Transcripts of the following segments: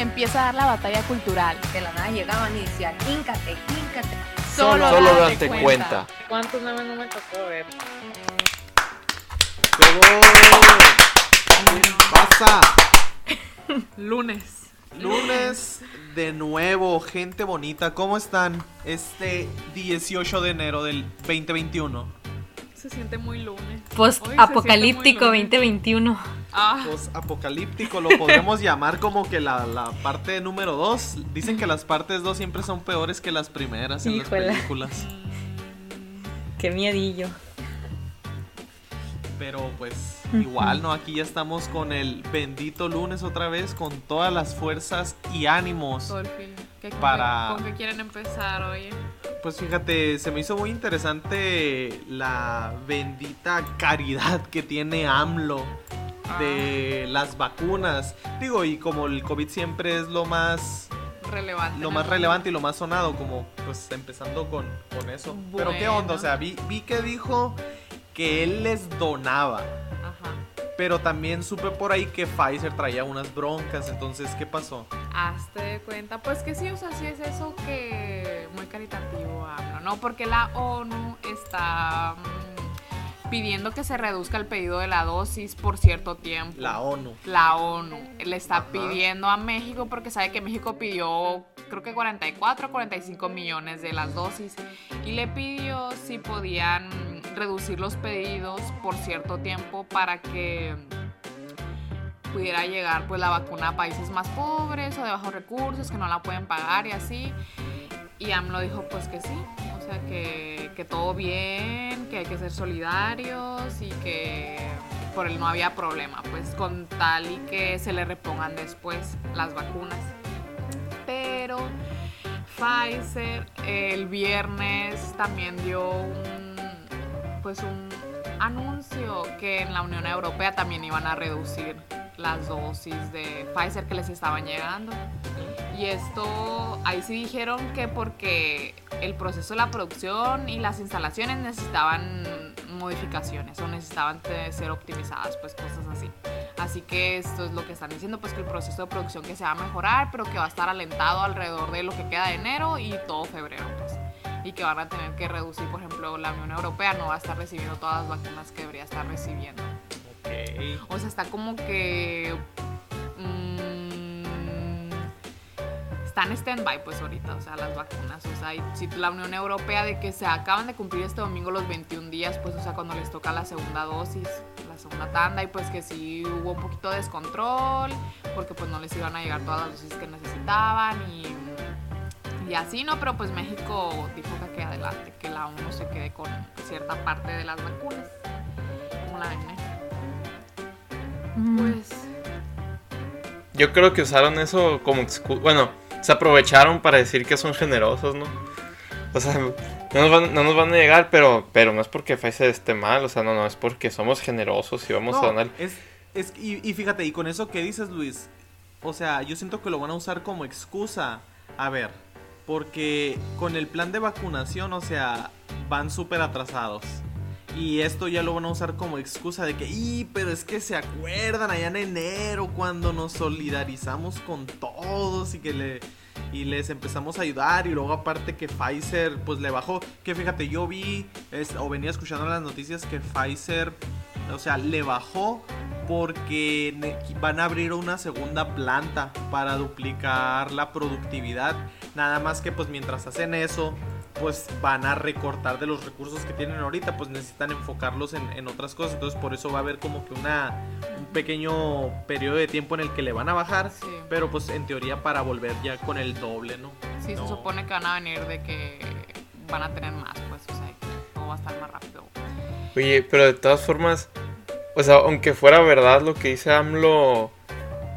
Empieza a dar la batalla cultural. De la nada llegaban y decían, híncate, híncate. Solo, Solo date date cuenta. ¿Cuántos memes no me tocó ver? Pasa. Lunes. Lunes de nuevo, gente bonita, ¿cómo están? Este 18 de enero del 2021. Se siente muy lunes. Se siente muy 2021. Ah, apocalíptico, lo podemos llamar como que la, la parte número 2. Dicen que las partes 2 siempre son peores que las primeras en Híjole. las películas. Qué miedillo. Pero pues igual, ¿no? Aquí ya estamos con el bendito lunes otra vez, con todas las fuerzas y ánimos. el film. ¿Qué- con Para- qué- ¿Con qué quieren empezar, oye? Pues fíjate, se me hizo muy interesante la bendita caridad que tiene AMLO de las vacunas. Digo, y como el COVID siempre es lo más Relevante. lo más el relevante y lo más sonado, como pues empezando con, con eso. Pero qué onda, o sea, vi, vi que dijo que él les donaba. Ajá. Pero también supe por ahí que Pfizer traía unas broncas, entonces, ¿qué pasó? Hazte de cuenta, pues que sí, o sea, sí es eso que muy caritativo hablo, ¿no? Porque la ONU está pidiendo que se reduzca el pedido de la dosis por cierto tiempo. La ONU. La ONU le está Ajá. pidiendo a México porque sabe que México pidió creo que 44 o 45 millones de las dosis y le pidió si podían reducir los pedidos por cierto tiempo para que pudiera llegar pues la vacuna a países más pobres o de bajos recursos que no la pueden pagar y así. Y AMLO dijo pues que sí, o sea que, que todo bien, que hay que ser solidarios y que por él no había problema, pues con tal y que se le repongan después las vacunas. Pero Pfizer el viernes también dio un pues un anuncio que en la Unión Europea también iban a reducir las dosis de Pfizer que les estaban llegando. Y esto, ahí sí dijeron que porque el proceso de la producción y las instalaciones necesitaban modificaciones o necesitaban ser optimizadas, pues cosas así. Así que esto es lo que están diciendo, pues que el proceso de producción que se va a mejorar, pero que va a estar alentado alrededor de lo que queda de enero y todo febrero, pues. Y que van a tener que reducir, por ejemplo, la Unión Europea no va a estar recibiendo todas las vacunas que debería estar recibiendo. O sea, está como que. mm, está en stand-by, pues ahorita, o sea, las vacunas. O sea, y si la Unión Europea de que se acaban de cumplir este domingo los 21 días, pues, o sea, cuando les toca la segunda dosis, la segunda tanda, y pues que sí hubo un poquito de descontrol, porque pues no les iban a llegar todas las dosis que necesitaban y. Y así, ¿no? Pero pues México dijo que aquí adelante, que la ONU se quede con cierta parte de las vacunas. ¿Cómo la ven? Mm. Pues Yo creo que usaron eso como excu- Bueno, se aprovecharon para decir que son generosos, ¿no? O sea, no nos van, no nos van a llegar, pero, pero no es porque Pfizer esté mal, o sea, no, no, es porque somos generosos y vamos a No, donar. es, es, y, y fíjate, y con eso que dices, Luis, o sea, yo siento que lo van a usar como excusa. A ver, porque con el plan de vacunación, o sea, van súper atrasados. Y esto ya lo van a usar como excusa de que, y, pero es que se acuerdan allá en enero cuando nos solidarizamos con todos y que le y les empezamos a ayudar y luego aparte que Pfizer pues le bajó, que fíjate, yo vi es- o venía escuchando las noticias que Pfizer o sea, le bajó porque van a abrir una segunda planta para duplicar la productividad. Nada más que pues mientras hacen eso, pues van a recortar de los recursos que tienen ahorita, pues necesitan enfocarlos en, en otras cosas. Entonces por eso va a haber como que una, un pequeño periodo de tiempo en el que le van a bajar. Sí. Pero pues en teoría para volver ya con el doble, ¿no? sí, No. se supone que van a venir de que van a tener más, pues, o sea, todo va a estar más rápido. Oye, pero de todas formas, o sea, aunque fuera verdad lo que dice AMLO,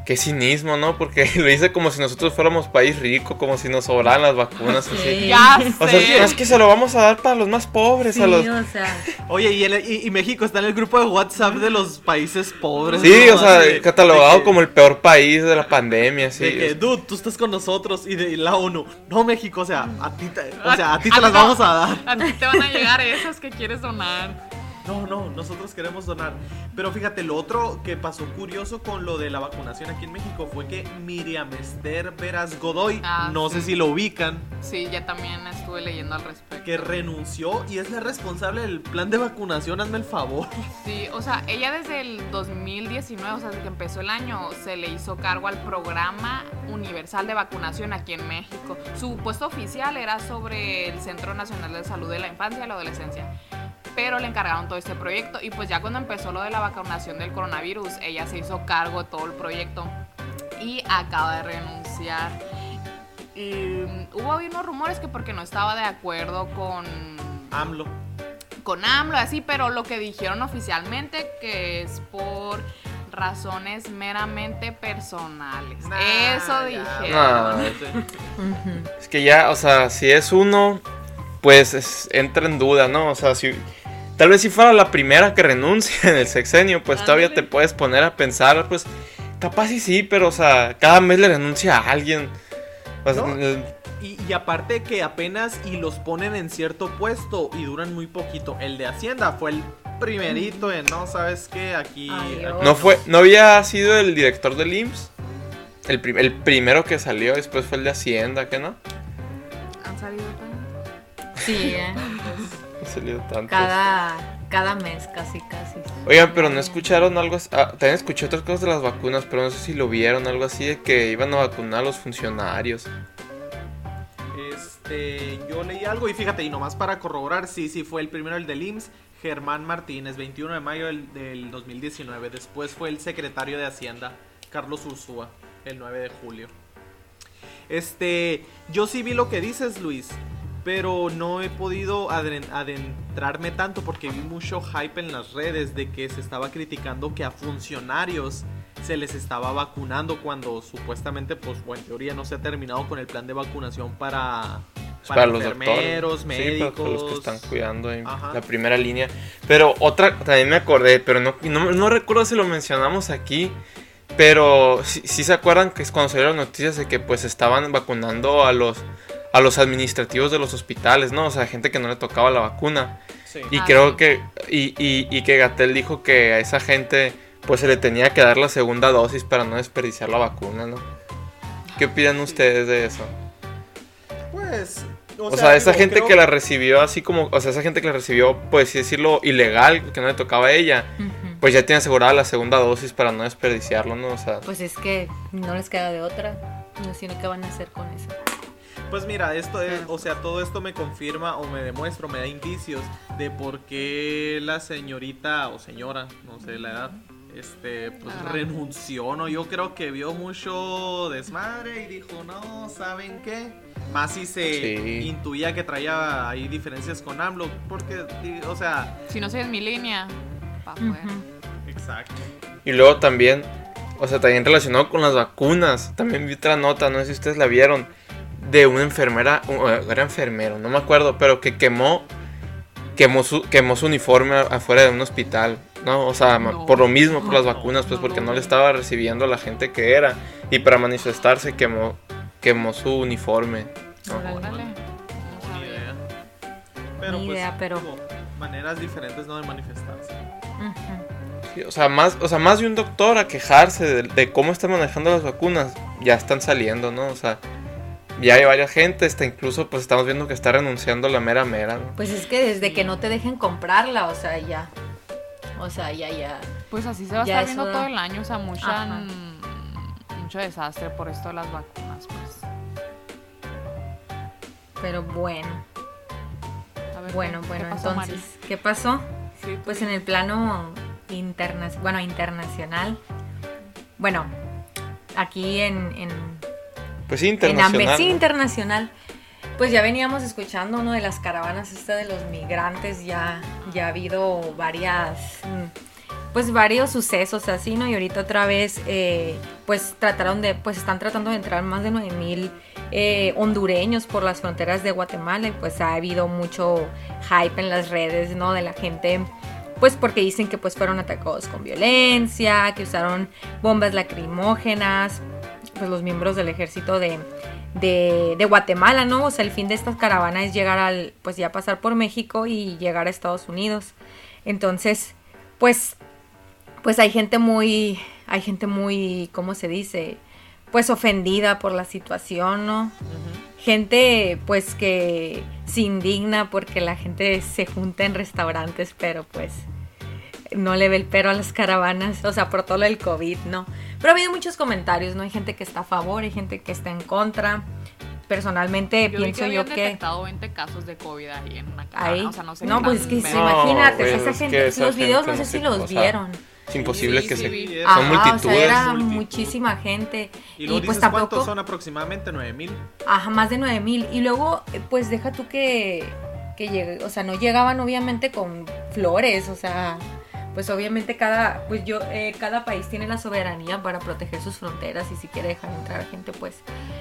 qué cinismo, ¿no? Porque lo dice como si nosotros fuéramos país rico, como si nos sobraran las vacunas así. Sí. Ya O sea, es que se lo vamos a dar para los más pobres, Sí, a los... o sea, Oye, y, el- y- y México está en el grupo de WhatsApp de los países pobres. Sí, ¿no? o sea, De- catalogado de que- como el peor país de la pandemia, sí. De que, dude, tú estás con nosotros y de la ONU. No, México, o sea, a ti te, o A- sea, a ti a te las no. vamos a dar. A ti te van a llegar esas que quieres donar. No, no, nosotros queremos donar. Pero fíjate, lo otro que pasó curioso con lo de la vacunación aquí en México fue que Miriam Esther Veras Godoy, Ah, no sí. sé si lo ubican, Sí, ya también estuve leyendo al respecto. que renunció y es la responsable del plan de vacunación, hazme el favor. Sí, o sea, ella desde el 2019, o sea, desde que empezó el año, se le hizo cargo al programa universal de vacunación aquí en México. Su puesto oficial era sobre el Centro Nacional de Salud de la Infancia y la Adolescencia. Pero le encargaron todo este proyecto y pues ya cuando empezó lo de la vacunación del coronavirus, ella se hizo cargo de todo el proyecto y acaba de renunciar. Y, mm, hubo unos rumores que porque no estaba de acuerdo con AMLO. con AMLO, así, pero lo que dijeron oficialmente que es por razones meramente personales. Nah, Eso dijeron. Nah. Es que ya, o sea, si es uno, pues es- entra en duda, ¿no? O sea, si tal vez si fuera la primera que renuncia en el sexenio, pues todavía Ándale. te puedes poner a pensar, pues capaz y sí, pero o sea, cada mes le renuncia a alguien. O sea, No. el- Y, y aparte que apenas y los ponen en cierto puesto y duran muy poquito. El de Hacienda fue el primerito en, no, ¿sabes qué? Aquí... Adiós. no fue, no había sido el director del IMSS. El, prim- el primero que salió, después fue el de Hacienda, ¿qué no? Han salido tanto. sí, ¿eh? Cada, cada mes casi, casi. Oigan, pero no escucharon algo así. ah, también escuché otras cosas de las vacunas, pero no sé si lo vieron, algo así de que iban a vacunar a los funcionarios. Este, yo leí algo y fíjate, y nomás para corroborar, sí, sí, fue el primero el del IMSS, Germán Martínez, 21 de mayo del, del 2019. Después fue el secretario de Hacienda, Carlos Ursúa, el 9 de julio. Este, yo sí vi lo que dices, Luis, pero no he podido adentrarme tanto porque vi mucho hype en las redes de que se estaba criticando que a funcionarios se les estaba vacunando cuando supuestamente, pues, o en teoría no se ha terminado con el plan de vacunación para, Para, los enfermeros, médicos. Sí, para los que están cuidando en Ajá. la primera línea. Pero otra, también me acordé, pero no, no, no recuerdo si lo mencionamos aquí. Pero sí, sí se acuerdan que es cuando salieron las noticias de que pues estaban vacunando a los a los administrativos de los hospitales, ¿no? O sea, gente que no le tocaba la vacuna. Sí. Y Ah, creo sí. que y, y, y que Gatel dijo que a esa gente pues se le tenía que dar la segunda dosis para no desperdiciar la vacuna, ¿no? ¿Qué opinan ustedes de eso? Pues, O, sea, esa digo, gente creo- que la recibió así como, o sea, esa gente que la recibió, pues así decirlo, ilegal, que no le tocaba a ella, Ujú. pues ya tiene asegurada la segunda dosis para no desperdiciarlo, ¿no? O sea, Pues es que no les queda de otra. No sé qué van a hacer con eso. Pues mira, esto es, o sea, todo esto me confirma o me demuestra, o me da indicios de por qué la señorita o señora, no sé la edad, este, pues Ah. renunció, ¿no? Yo creo que vio mucho desmadre y dijo, no, ¿saben qué? Más si se Sí. intuía que traía ahí diferencias con AMLO, porque, o sea, Si no sigues mi línea, pa' exacto. y luego también, o sea, también relacionado con las vacunas, también vi otra nota, no sé si ustedes la vieron, de una enfermera, era enfermero, no me acuerdo, pero que quemó, quemó su, quemó su uniforme afuera de un hospital, ¿no? O sea, No. por lo mismo, por las vacunas, pues porque no le estaba recibiendo a la gente que era, y para manifestarse quemó, quemó su uniforme. ¿no? Ni idea. Pero Ni pues, idea, pero- maneras diferentes no de manifestarse. Sí, o sea, más, o sea, más de un doctor a quejarse de, de cómo están manejando las vacunas, ya están saliendo, ¿no? O sea, ya hay varias gente, hasta incluso pues estamos viendo que está renunciando la mera mera, ¿no? Pues es que desde que no te dejen comprarla, o sea, ya. O sea, ya, ya. Pues así se va a estar viendo todo el año, o sea, mucha, mm, mucho desastre por esto de las vacunas, pues. Pero bueno. A ver, Bueno, ¿qué- bueno, qué pasó, entonces, Mari? ¿qué pasó? Sí, Pues en el plano interna bueno, internacional. Bueno, aquí en, en, Pues sí, en internacional. Ambe- sí, ¿no? internacional. Pues ya veníamos escuchando uno de las caravanas esta de los migrantes, ya, ya ha habido varias mm, pues varios sucesos así, ¿no? Y ahorita otra vez, eh, pues trataron de, pues están tratando de entrar más de 9000 mil eh, hondureños por las fronteras de Guatemala y pues ha habido mucho hype en las redes, ¿no? De la gente pues porque dicen que pues fueron atacados con violencia, que usaron bombas lacrimógenas, pues los miembros del ejército de, de, de, Guatemala, ¿no? O sea, el fin de estas caravanas es llegar al, pues ya pasar por México y llegar a Estados Unidos. Entonces, pues, pues hay gente muy, hay gente muy, ¿cómo se dice? Pues ofendida por la situación, ¿no? Gente, pues que se indigna porque la gente se junta en restaurantes, pero pues no le ve el pero a las caravanas, o sea, por todo el COVID, ¿no? Pero ha habido muchos comentarios, ¿no? Hay gente que está a favor, hay gente que está en contra. Personalmente Yo pienso que yo que... detectado 20 casos de COVID ahí en una caravana, Ahí. o sea, no sé no, pues es que sí, imagínate, esa es que gente, esa los videos gente no sé si los o sea, vieron. Es imposible Sí, que sí, se... es- Son Ajá, o sea, multitudes. era multitud. muchísima gente. Y luego Y, pues dices cuántos tampoco... son aproximadamente 9000. Ajá, más de 9000. Y luego, pues deja tú que, que llegue, o sea, no llegaban obviamente con flores, o sea, pues obviamente cada, pues yo, eh, cada país tiene la soberanía para proteger sus fronteras y si quiere dejar entrar gente, pues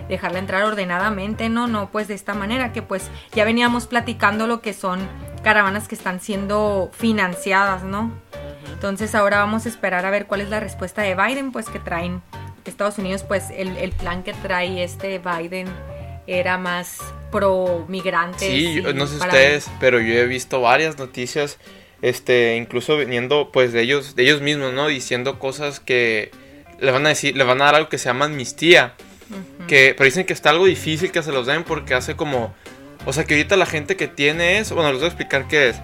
dejarla entrar ordenadamente, ¿no? No, pues de esta manera que pues ya veníamos platicando lo que son caravanas que están siendo financiadas, ¿no? Entonces ahora vamos a esperar a ver cuál es la respuesta de Biden, pues que traen Estados Unidos, pues el, el plan que trae este Biden era más pro migrantes. Sí, yo- no sé ustedes, pero yo he visto varias noticias, este, incluso viniendo pues de ellos, de ellos mismos, ¿no? Diciendo cosas que le van a decir, le van a dar algo que se llama amnistía, que, pero dicen que está algo difícil que se los den porque hace como, o sea que ahorita la gente que tiene eso, bueno, les voy a explicar qué es.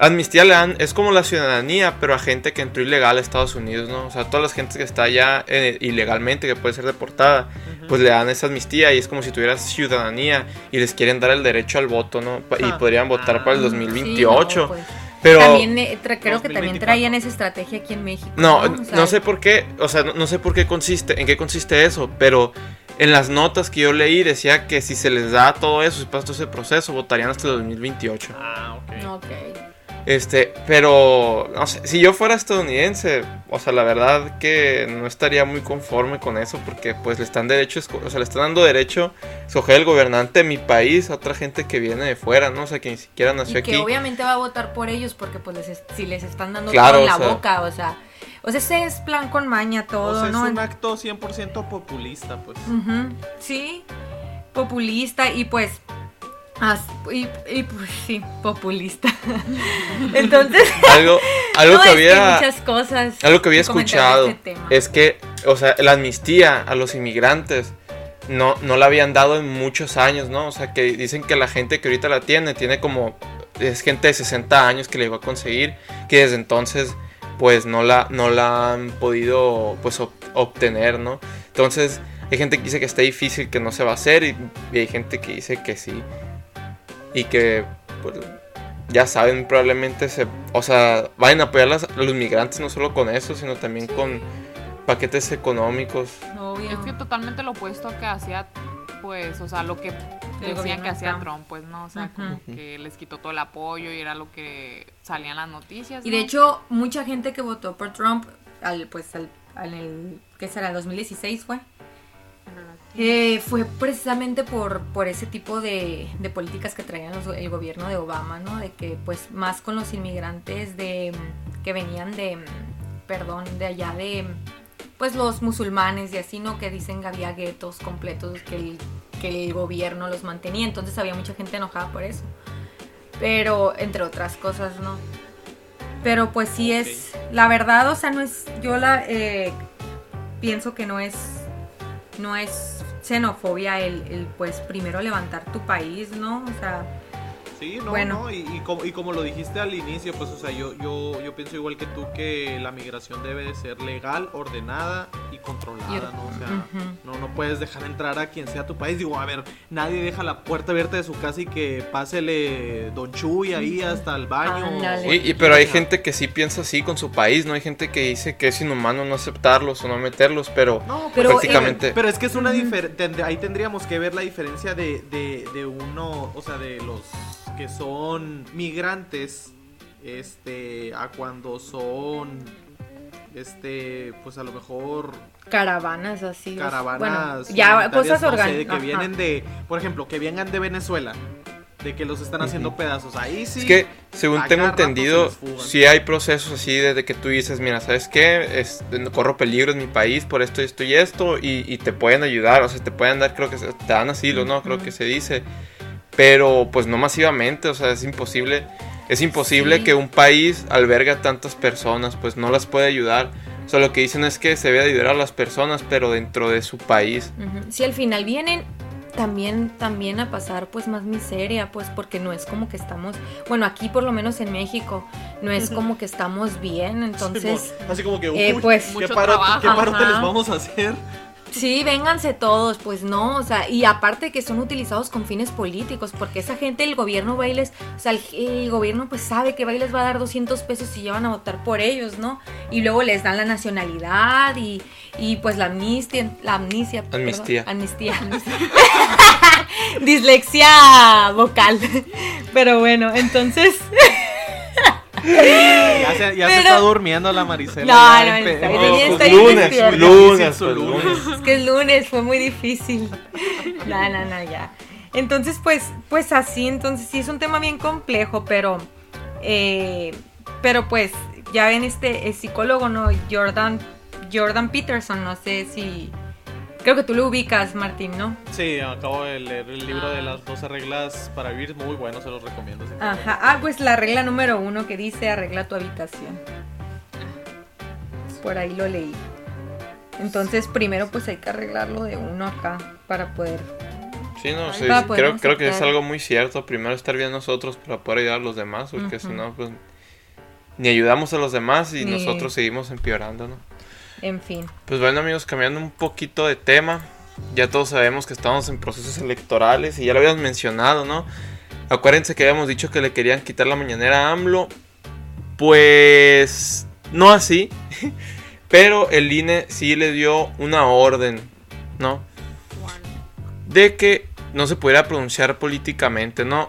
Amnistía le dan, es como la ciudadanía, pero a gente que entró ilegal a Estados Unidos, ¿no? O sea, toda la gente que está allá eh, ilegalmente, que puede ser deportada, pues le dan esa amnistía y es como si tuvieras ciudadanía y les quieren dar el derecho al voto, ¿no? Pa- Y Ah. podrían votar para el Ah. 2028. Sí, no, pues. Pero También eh, tra- creo que también 2024. traían esa estrategia aquí en México. no, O no sé por qué, o sea, no, no sé por qué consiste, en qué consiste eso, pero en las notas que yo leí decía que si se les da todo eso, si pasa todo ese proceso, votarían hasta el 2028. Ah, ok. Ok. Este, pero, no sé, si yo fuera estadounidense, o sea, la verdad que no estaría muy conforme con eso, porque pues le están derecho, o sea, le están dando derecho a escoger el gobernante de mi país a otra gente que viene de fuera, ¿no? O sea, que ni siquiera nació Y que aquí. obviamente va a votar por ellos porque pues les es- si les están dando Claro, todo en la sea- boca, o sea, o sea, ese es plan con maña todo, O sea, ¿no? es un acto 100% populista, pues. Sí, populista y pues... as- y, y, pues sí, populista. Entonces, Algo, algo no, que es que hay había... muchas cosas. Algo que había escuchado este tema. es que, o sea, la amnistía a los inmigrantes no, no la habían dado en muchos años, ¿no? O sea, que dicen que la gente que ahorita la tiene tiene como, es gente de 60 años que le iba a conseguir, que desde entonces pues no la, no la han podido pues ob- obtener, ¿no? Entonces hay gente que dice que está difícil, que no se va a hacer y, y hay gente que dice que sí y que pues ya saben probablemente se, o sea, vayan a apoyar las- a los migrantes no solo con eso, sino también con paquetes económicos. Obvio. Es que totalmente lo opuesto que hacía, pues, o sea, lo que decían que hacía Trump. Trump, pues, ¿no? O sea, como que les quitó todo el apoyo y era lo que salían las noticias. Y ¿no? de hecho, mucha gente que votó por Trump, al, pues al, al el, ¿qué será? El 2016 fue. Eh, fue precisamente por, por ese tipo de, de políticas que traían los- el gobierno de Obama, ¿no? De que pues más con los inmigrantes de que venían de, perdón, de allá de, pues los musulmanes y así, ¿no? Que dicen que había guetos completos que el, que el gobierno los mantenía, entonces había mucha gente enojada por eso. Pero, entre otras cosas, ¿no? Pero pues sí es, la verdad, o sea, no es, yo la eh, pienso que no es, no es xenofobia el, el, pues primero levantar tu país, ¿no? O sea, Sí, no, Bueno. no, y, y como, y como lo dijiste al inicio, pues, o sea, yo, yo, yo pienso igual que tú que la migración debe de ser legal, ordenada y controlada, ¿no? O sea, no, no puedes dejar entrar a quien sea tu país. Digo, a ver, nadie deja la puerta abierta de su casa y que pásele Don Chuy ahí hasta el baño. O- Y, y- pero hay gente que sí piensa así con su país, ¿no? Hay gente que dice que es inhumano no aceptarlos o no meterlos, pero No, Pero, pero, prácticamente... pero es que es una diferencia. Ahí tendríamos que ver la diferencia de, de, de uno, o sea, de los que son migrantes, este, a cuando son este, pues a lo mejor Caravanas así. caravanas. Bueno, ya cosas no sé, orgánicas. de que vienen de, por ejemplo, que vengan de Venezuela, de que los están haciendo pedazos. Ahí sí. Es que, según a tengo rato entendido, sí hay procesos así desde que tú dices, mira, ¿sabes qué? Es, corro peligro en mi país por esto, esto y esto, y, y te pueden ayudar, o sea, te pueden dar, creo que se- te dan asilo, ¿no? Creo que se dice. Pero, pues no masivamente, o sea, es imposible. Es imposible Sí. que un país albergue a tantas personas, pues no las puede ayudar. O sea, lo que dicen es que se debe ayudar a las personas, pero dentro de su país. Ujú. Si al final vienen también también a pasar pues más miseria, pues porque no es como que estamos, bueno, aquí por lo menos en México no es como que estamos bien, entonces Simón, así como que, eh, uy, pues- ¿qué Mucho paro. ¿qué parote Ajá. les vamos a hacer? Sí, vénganse todos, pues no, o sea, y aparte que son utilizados con fines políticos, porque esa gente, el gobierno va y les, o sea, el, el gobierno pues sabe que va y les va a dar 200 pesos y ya van a votar por ellos, ¿no? Y luego les dan la nacionalidad y, y pues la amnistia, la amnistia. perdón, Amnistía. amnistía. Dislexia vocal. Pero bueno, entonces... Ya se, ya se Pero- está durmiendo la Maricela. No, no, está no, está pues, lunes, lunes, pues, lunes. lunes. Es que el lunes fue muy difícil. No, no, no, ya. Entonces, pues, pues así, entonces sí es un tema bien complejo, pero, eh, pero pues, ya ven este eh, psicólogo, ¿no? Jordan, Jordan Peterson, no sé si, creo que tú lo ubicas, Martín, ¿no? Sí, acabo de leer el libro de las 12 reglas para vivir. Muy bueno, se los recomiendo. Ajá, ah, pues la regla número uno que dice arregla tu habitación. Por ahí lo leí. Entonces, primero pues hay que arreglarlo de uno acá para poder Sí, no, sí, creo, que es algo muy cierto. Primero estar bien nosotros para poder ayudar a los demás, porque si no, pues ni ayudamos a los demás y Ni- nosotros seguimos empeorando, ¿no? En fin. Pues bueno, amigos, cambiando un poquito de tema, ya todos sabemos que estamos en procesos electorales y ya lo habíamos mencionado, ¿no? Acuérdense que habíamos dicho que le querían quitar la mañanera a AMLO. Pues no así, pero el INE sí le dio una orden, ¿no? de que no se pudiera pronunciar políticamente, ¿no?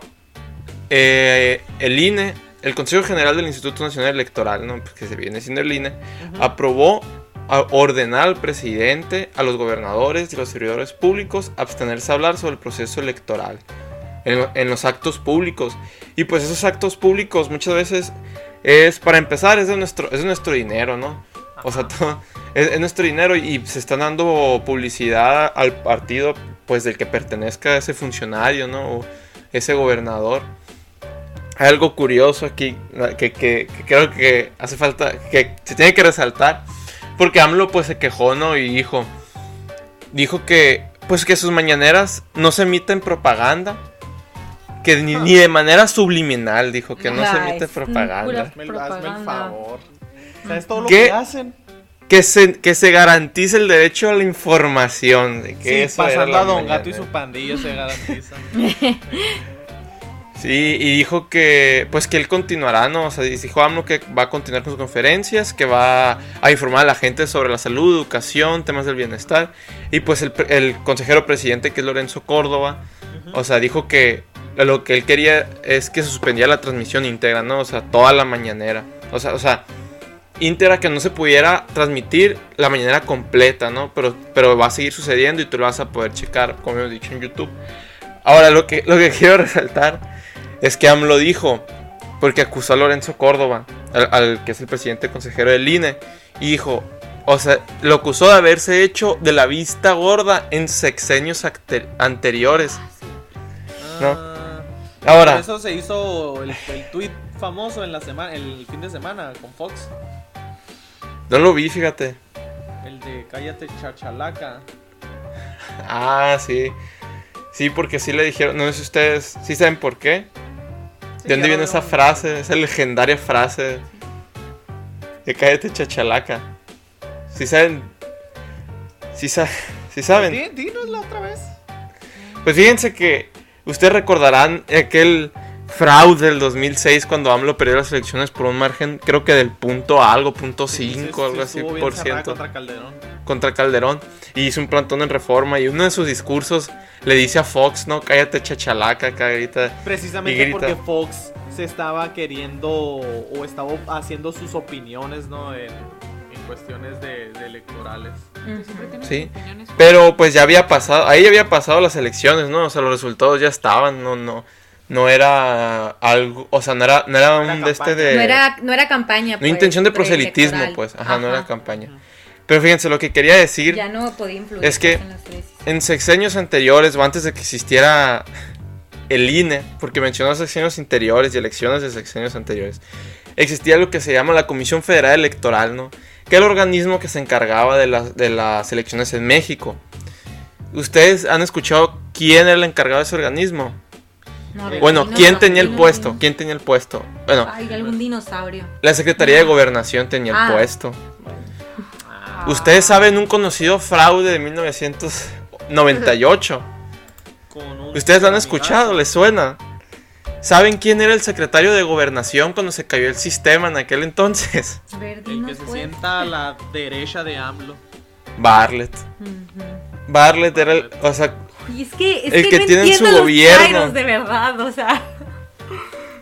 Eh, el INE, el Consejo General del Instituto Nacional Electoral, ¿no? Pues que se viene siendo el INE, aprobó a ordenar al presidente, a los gobernadores y los servidores públicos abstenerse a hablar sobre el proceso electoral en, en los actos públicos. Y pues esos actos públicos muchas veces es, para empezar, es de nuestro, es de nuestro dinero, ¿no? O sea, todo- es, es nuestro dinero y se está dando publicidad al partido pues del que pertenezca ese funcionario, ¿no? O ese gobernador. Hay algo curioso aquí que, que- que creo que hace falta, que se tiene que resaltar. Porque AMLO pues se quejó, ¿no? Y dijo, dijo que pues que sus mañaneras no se emiten propaganda. Que ni, ni de manera subliminal, dijo que no se emite es propaganda. Hazme, el- hazme el propaganda. favor. ¿Sabes todo lo ¿Qué? que hacen? que se, que se garantice el derecho a la información. De que Sí, eso pasando a Don Gato y su pandilla se garantiza. Sí, y dijo que pues que él continuará, ¿no? O sea, dijo AMLO que va a continuar con sus conferencias, que va a informar a la gente sobre la salud, educación, temas del bienestar. Y pues el, el consejero presidente, que es Lorenzo Córdoba, o sea, dijo que lo que él quería es que se suspendiera la transmisión íntegra, ¿no? O sea, toda la mañanera. O sea, o sea, íntegra que no se pudiera transmitir la mañanera completa, ¿no? Pero, pero va a seguir sucediendo y tú lo vas a poder checar, como hemos dicho en YouTube. Ahora, lo que, lo que quiero resaltar es que AMLO dijo, porque acusó a Lorenzo Córdoba, al, al que es el presidente consejero del INE, y dijo, o sea, lo acusó de haberse hecho de la vista gorda en sexenios anteriores. No. Ah, Ahora, Por eso se hizo el, el tweet famoso en la semana, el fin de semana con Fox. no lo vi, fíjate. El de cállate chachalaca. Ah, sí. Sí, porque sí le dijeron, no sé si ustedes, sí saben por qué. ¿De dónde viene esa frase? Esa legendaria frase. De cállate chachalaca. ¿Sí saben? ¿Sí, sa- sí saben? Di- Dinosla otra vez. Pues fíjense que ustedes recordarán aquel fraude del 2006 cuando AMLO perdió las elecciones por un margen, creo que del punto algo, punto Sí, 5, se- algo así por ciento Contra Calderón. contra Calderón y hizo un plantón en reforma y uno de sus discursos le dice a Fox, no, cállate chachalaca, grita. Precisamente grita. porque Fox se estaba queriendo o estaba haciendo sus opiniones, ¿no? En, en cuestiones de, de electorales. Sí, Pero pues ya había pasado, ahí ya había pasado las elecciones, ¿no? O sea, los resultados ya estaban, no, no, no era algo, o sea, no era, no era era un de este campaña. de... No era, no era campaña. no pues, intención de proselitismo, pues, ajá, no era Ajá. campaña. Pero fíjense, lo que quería decir, Ya no podía influir. Es que- en las decisiones. en sexenios anteriores o antes de que existiera el INE, porque mencionó sexenios anteriores y elecciones de sexenios anteriores, existía lo que se llama la Comisión Federal Electoral, ¿no? Que era el organismo que se encargaba de las, de las elecciones en México. ¿Ustedes han escuchado quién era el encargado de ese organismo? No, Bueno, ¿quién tenía el puesto? ¿Quién tenía el puesto? Bueno, Ay, algún dinosaurio. la Secretaría de Gobernación tenía el Ah. puesto. Ah. Ustedes saben un conocido fraude de 1998. Con un Ustedes lo han escuchado, les suena. ¿Saben quién era el secretario de Gobernación cuando se cayó el sistema en aquel entonces? El que se sienta a la derecha de AMLO. Bartlett. Ujú. Bartlett era el, o sea, Y es que, es El que, que no su entiendo los gobierno. De verdad, o sea.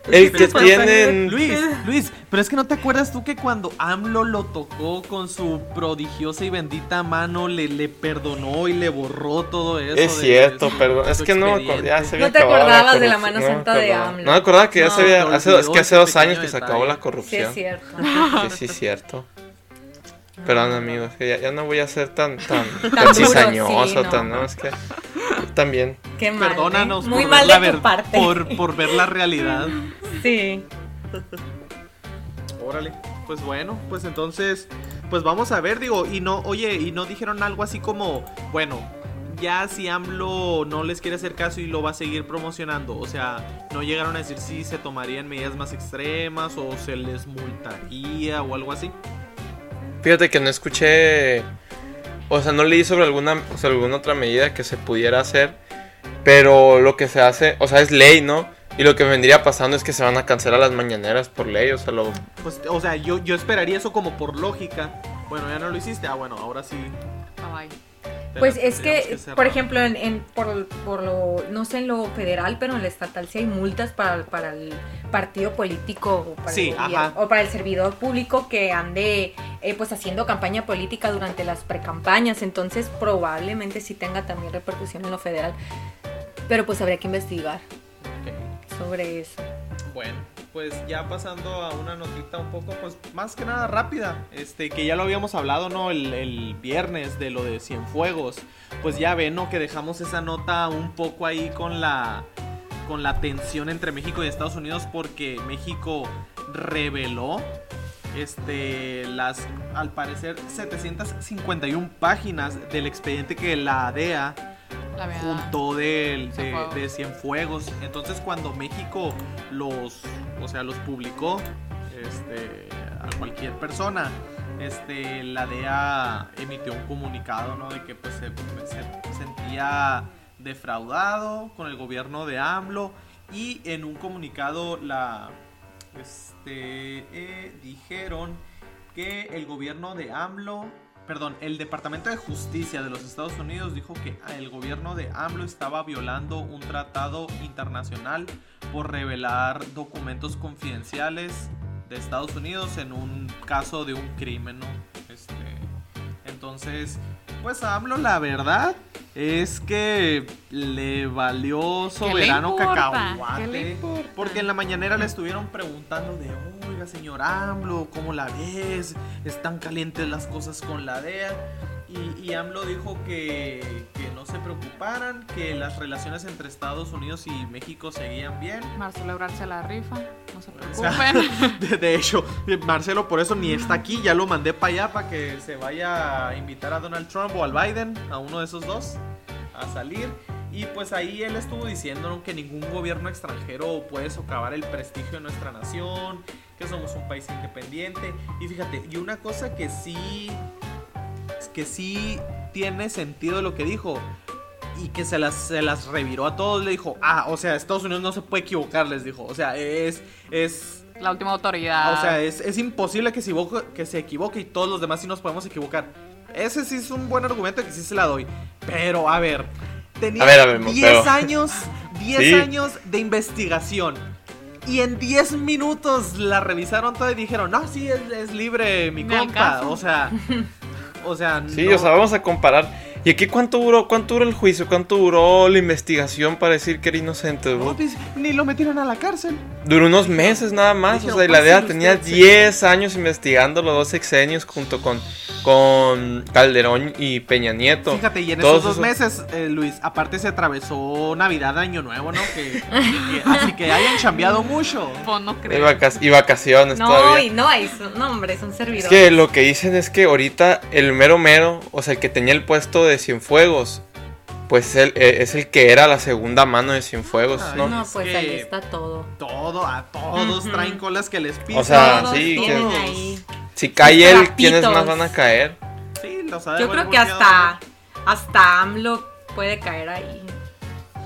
el que tienen Luis, Luis, pero es que no te acuerdas tú que cuando AMLO lo tocó con su prodigiosa y bendita mano, le, le perdonó y le borró todo eso. Es de- cierto, de perdón. Es que no me acordaba. expediente. Ya se había No te acordabas de la mano no santa de acordaba. AMLO. No me acordaba que ya No, se había. Hace, olvidó es que hace dos años que se acabó la Sí, corrupción. es cierto. Sí, sí, es cierto. Perdón, amigos, que ya, ya no voy a ser tan, tan, tan, Tan cizañoso, sí, no. tan, no, es que también. Qué mal. Perdónanos ¿eh? Muy por, mal de tu parte. Por, por ver la realidad. Sí. Órale, pues bueno, pues entonces, pues vamos a ver, digo, y no, oye, y no dijeron algo así como, bueno, ya si AMLO no les quiere hacer caso y lo va a seguir promocionando, o sea, no llegaron a decir si se tomarían medidas más extremas o se les multaría o algo así. Fíjate que no escuché, o sea, no leí sobre alguna, sobre alguna otra medida que se pudiera hacer, pero lo que se hace, o sea, es ley, ¿no? Y lo que vendría pasando es que se van a cancelar las mañaneras por ley, o sea, lo... Pues, o sea, yo, yo esperaría eso como por lógica. Bueno, ya no lo hiciste, ah, bueno, ahora sí. Bye, bye. Pues Pero es que, por ejemplo, en, en- por, por lo, no sé en lo federal, pero en lo estatal sí hay multas para, para el partido político o para, Sí, el o para el servidor público que ande eh, pues haciendo campaña política durante las precampañas. Entonces probablemente sí tenga también repercusión en lo federal. Pero pues habría que investigar sobre eso. Bueno, pues ya pasando a una notita un poco, pues más que nada rápida, este, que ya lo habíamos hablado, ¿no? El, el viernes de lo de Cienfuegos, pues ya ven, ¿no? Que dejamos esa nota un poco ahí con la, con la tensión entre México y Estados Unidos porque México reveló, este, las, al parecer, 751 páginas del expediente que la DEA La junto del- de, Cienfuegos. de Cienfuegos. Entonces cuando México los, o sea, los publicó este, a cualquier persona, este, la DEA emitió un comunicado, ¿no? De que pues se, se sentía defraudado con el gobierno de AMLO y en un comunicado la, este, eh, dijeron que el gobierno de AMLO, perdón, el Departamento de Justicia de los Estados Unidos dijo que el gobierno de AMLO estaba violando un tratado internacional por revelar documentos confidenciales de Estados Unidos en un caso de un crimen. Este, entonces, pues a AMLO la verdad es que le valió soberano importa? cacahuate. ¿Qué le importa? Porque en la mañanera le estuvieron preguntando de, oiga, señor AMLO, ¿cómo la ves? ¿Están calientes las cosas con la DEA? Y, y AMLO dijo que, que no se preocuparan, que las relaciones entre Estados Unidos y México seguían bien. Marcelo Ebrard se la rifa. No se O sea, preocupen. de, de hecho, Marcelo por eso ni está aquí, ya lo mandé para allá para que se vaya a invitar a Donald Trump o al Biden, a uno de esos dos, a salir. Y pues ahí él estuvo diciendo ¿no? que ningún gobierno extranjero puede socavar el prestigio de nuestra nación, que somos un país independiente. Y fíjate, y una cosa que sí, que sí tiene sentido lo que dijo, y que se las, se las reviró a todos, le dijo, ah, o sea, Estados Unidos no se puede equivocar, les dijo. O sea, es, es, La última autoridad. o sea, es, es imposible que se, equivoque, que se equivoque y todos los demás sí nos podemos equivocar. Ese sí es un buen argumento que sí se la doy. Pero, a ver, tenía A ver, a ver, 10 pero- años, 10 Sí. años de investigación. Y en 10 minutos la revisaron todo y dijeron, no, sí, es, es libre mi compa. O sea, o sea, Sí, o sea, vamos a comparar. ¿Y aquí cuánto duró, cuánto duró el juicio? ¿Cuánto duró la investigación para decir que era inocente? no, pues, ni lo metieron a la cárcel. Duró unos meses nada más. Dijeron, o sea, y la DEA "Pásele tenía usted, 10 años investigando los dos sexenios junto con, con Calderón y Peña Nieto. Fíjate, y en Todos esos dos esos- meses, eh, Luis, aparte se atravesó Navidad, Año Nuevo, ¿no? Que, que- así que hayan cambiado mucho. Pues no Y, creo. vaca- y vacaciones No, todavía. y no, hay, no, hombre, son servidores. Es que lo que dicen es que ahorita el mero mero, o sea, el que tenía el puesto de Cienfuegos, pues él, eh, es el que era la segunda mano de Cienfuegos, Ay, ¿no? No, Es pues que- ahí está todo. Todo, a todos traen colas que les pisan. O sea, Todos sí, tienen que- ahí. Si cae él, trapitos. ¿quiénes más van a caer? Sí, lo sabe Yo creo que hasta, hasta AMLO puede caer ahí.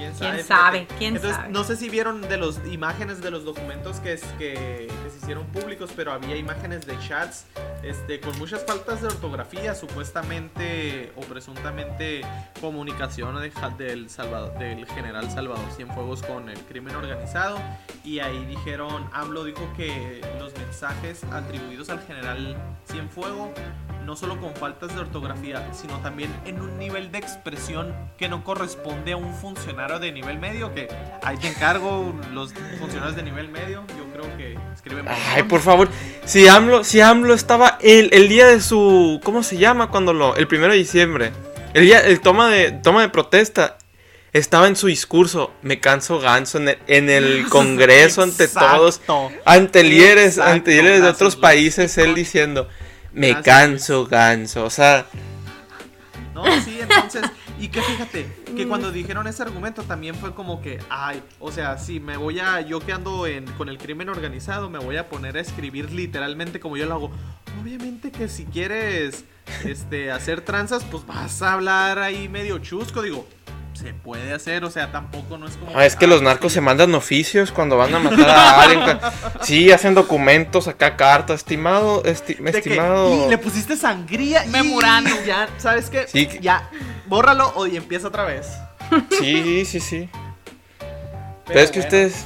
¿Quién quién sabe? sabe, fíjate. quién Entonces, sabe. no sé si vieron de las imágenes de los documentos que, es, que, que se hicieron públicos, pero había imágenes de chats este, con muchas faltas de ortografía, supuestamente o presuntamente comunicación de del, Salvador, del general Salvador Cienfuegos con el crimen organizado. Y ahí dijeron, AMLO dijo que los mensajes atribuidos al general Cienfuego no solo con faltas de ortografía, sino también en un nivel de expresión que no corresponde a un funcionario de nivel medio, que ahí te encargo los funcionarios de nivel medio, yo creo que escriben Ay, por favor. Si AMLO, si AMLO estaba el, el día de su. ¿Cómo se llama? Cuando lo. El primero de diciembre. El día, el toma de, toma de protesta. Estaba en su discurso. Me canso ganso en el, en el Congreso ante todos. Ante líderes, ante líderes de otros países. Él diciendo. Me canso ganso. O sea. No, sí, entonces, y que fíjate, que cuando dijeron ese argumento también fue como que, ay, o sea, si me voy a, yo que ando en, con el crimen organizado, me voy a poner a escribir literalmente como yo lo hago. Obviamente que si quieres, este, hacer tranzas, pues vas a hablar ahí medio chusco, digo, se puede hacer, o sea, tampoco no es como... ah, es que ah, los narcos se mandan oficios cuando van a matar a alguien. Sí, hacen documentos, acá cartas. Estimado. esti- de que, estimado. y le pusiste sangría y Memorando. ya, ¿sabes qué? Sí, que- Ya, bórralo o y empieza otra vez. Sí, sí, sí. Pero, es que bueno. ustedes.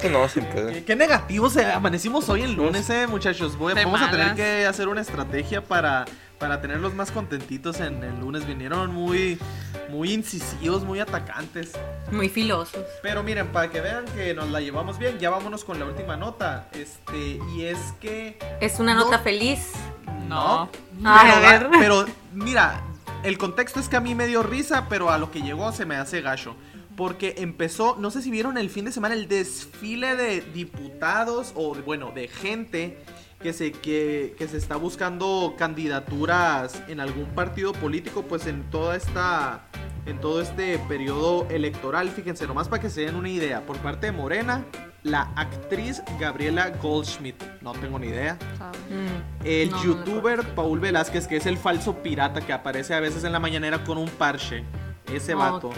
Que no se puede. Qué, qué negativos eh, amanecimos hoy en lunes, eh, muchachos. Voy- vamos a tener que hacer una estrategia para, para tenerlos más contentitos en el lunes. Vinieron muy, muy incisivos, muy atacantes. Muy filosos. Pero miren, para que vean que nos la llevamos bien, ya vámonos con la última nota. Este, y es que. Es una No. nota feliz. No. Ay, pero, a ver. pero mira, el contexto es que a mí me dio risa, pero a lo que llegó se me hace gacho. Porque empezó, no sé si vieron el fin de semana, el desfile de diputados o, bueno, de gente que se, que, que se está buscando candidaturas en algún partido político, pues en toda esta, en todo este periodo electoral. Fíjense, nomás para que se den una idea, por parte de Morena, la actriz Gabriela Goldschmidt, no tengo ni idea. Mm. El No, no me youtuber Paul Velázquez, que es el falso pirata que aparece a veces en la mañanera con un parche. Ese vato.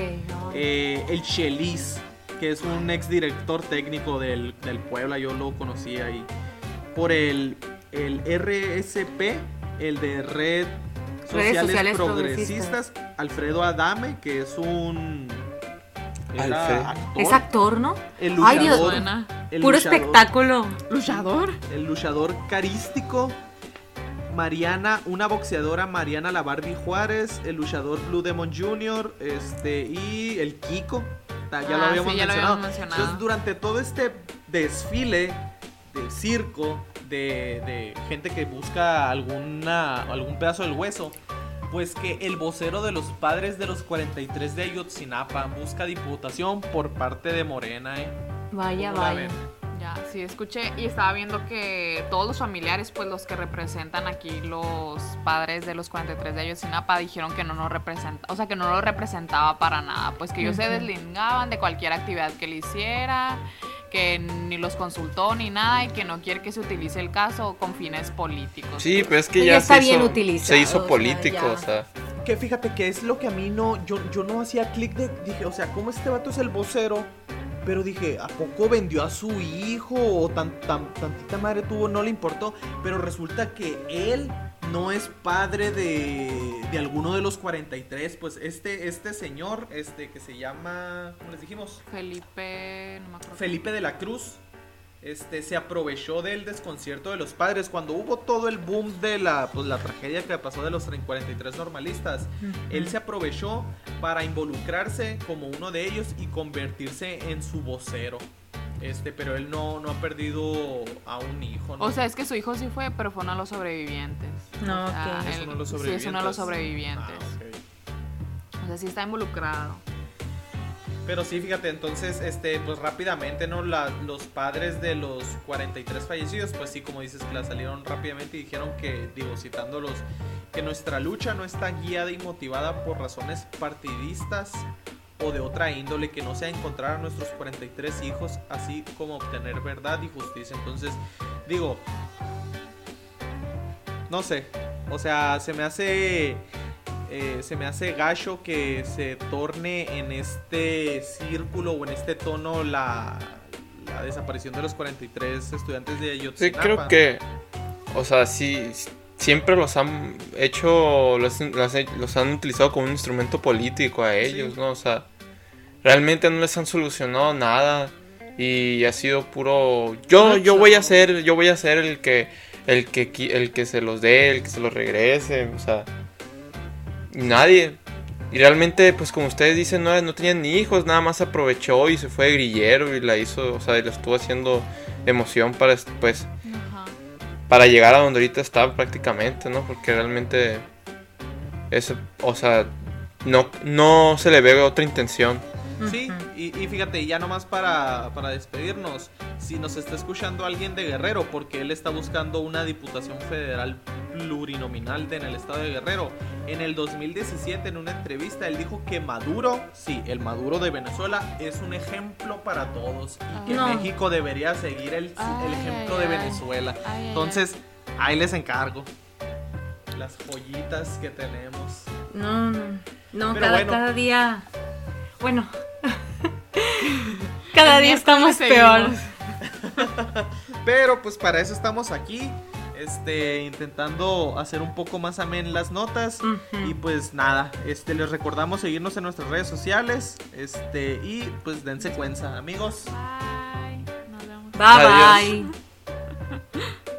Eh, el Chelis, que es un ex director técnico del, del Puebla, yo lo conocí ahí. Por el, el RSP, el de Red Sociales, Sociales Progresistas, Alfredo Adame, que es un... era Alfredo. actor, Es actor, ¿no? el Ay, Dios. luchador, el Puro luchador. espectáculo. Luchador. el luchador carístico, Mariana, una boxeadora Mariana La Barbie Juárez, el luchador Blue Demon Jr., este, y el Kiko. Ya lo Ah, habíamos sí, ya lo habíamos mencionado. Entonces, durante todo este desfile de circo, de, de gente que busca alguna, algún pedazo del hueso, pues que el vocero de los padres de los 43 de Ayotzinapa busca diputación por parte de Morena, ¿eh? Vaya, ¿Cómo la vaya. Ya, sí, escuché y estaba viendo que todos los familiares, pues los que representan aquí los padres de los 43 de Ayotzinapa, dijeron que no nos representa, o sea, que no lo representaba para nada, pues que ellos se Ujú. deslingaban de cualquier actividad que le hiciera, que ni los consultó ni nada y que no quiere que se utilice el caso con fines políticos. Sí, pero es que Pues ya, ya está se, bien hizo, utilizado, se hizo político, o sea. Que fíjate que es lo que a mí no, yo, yo no hacía clic de, dije, o sea, ¿cómo este vato es el vocero? Pero dije, ¿a poco vendió a su hijo? O tan, tan, tantita madre tuvo, no le importó. Pero resulta que él no es padre de, de alguno de los 43, pues este, este señor, este que se llama, ¿cómo les dijimos? Felipe, no me acuerdo. Felipe de la Cruz, este, se aprovechó del desconcierto de los padres cuando hubo todo el boom de la, pues, la tragedia que pasó de los 43 normalistas. Él se aprovechó para involucrarse como uno de ellos y convertirse en su vocero. Este, pero él no, no ha perdido a un hijo. ¿no? O sea, es que su hijo sí fue, pero fue uno de los sobrevivientes. No, O sea, ok. Es él- uno de los Sí, es uno de los sobrevivientes. sobrevivientes. Ah, ok. O sea, sí está involucrado. Pero sí, fíjate, entonces, este, pues rápidamente, ¿no? La- los padres de los 43 fallecidos, pues sí, como dices, que la salieron rápidamente y dijeron que, digo, citándolos, que nuestra lucha no está guiada y motivada por razones partidistas o de otra índole que no sea encontrar a nuestros 43 hijos, así como obtener verdad y justicia. Entonces, digo, no sé, o sea, se me hace eh, se me hace gacho que se torne en este círculo o en este tono la, la desaparición de los 43 estudiantes de Sí, Ayotzinapa. creo que, o sea, sí, siempre los han hecho, los, los- los han utilizado como un instrumento político a ellos, Sí. ¿no? O sea, realmente no les han solucionado nada y ha sido puro, yo, yo voy a ser, yo voy a ser el que, el que, el que se los dé, el que se los regrese, o sea, nadie. Y realmente, pues como ustedes dicen, no, no tenían ni hijos, nada más aprovechó y se fue de grillero y la hizo, o sea, y le estuvo haciendo emoción para, pues, Ajá. para llegar a donde ahorita está prácticamente, ¿no? Porque realmente es, o sea, no, no se le ve otra intención. Sí, y, y fíjate, ya nomás para, para despedirnos, si nos está escuchando alguien de Guerrero, porque él está buscando una diputación federal plurinominal de- en el estado de Guerrero, en el 2017 en una entrevista él dijo que Maduro, sí, el Maduro de Venezuela es un ejemplo para todos y que No. México debería seguir el, ejemplo ay, de. Venezuela. Ay, Entonces, ahí les encargo las joyitas que tenemos. No, no, no, Pero cada, bueno. cada día. Bueno. cada día estamos peor. Pero pues para eso estamos aquí. Este, intentando hacer un poco más amén las notas. Y pues nada, este, les recordamos seguirnos en nuestras redes sociales. Este, y pues dense cuenta, amigos. Bye. Nos vemos. Bye Adiós. bye.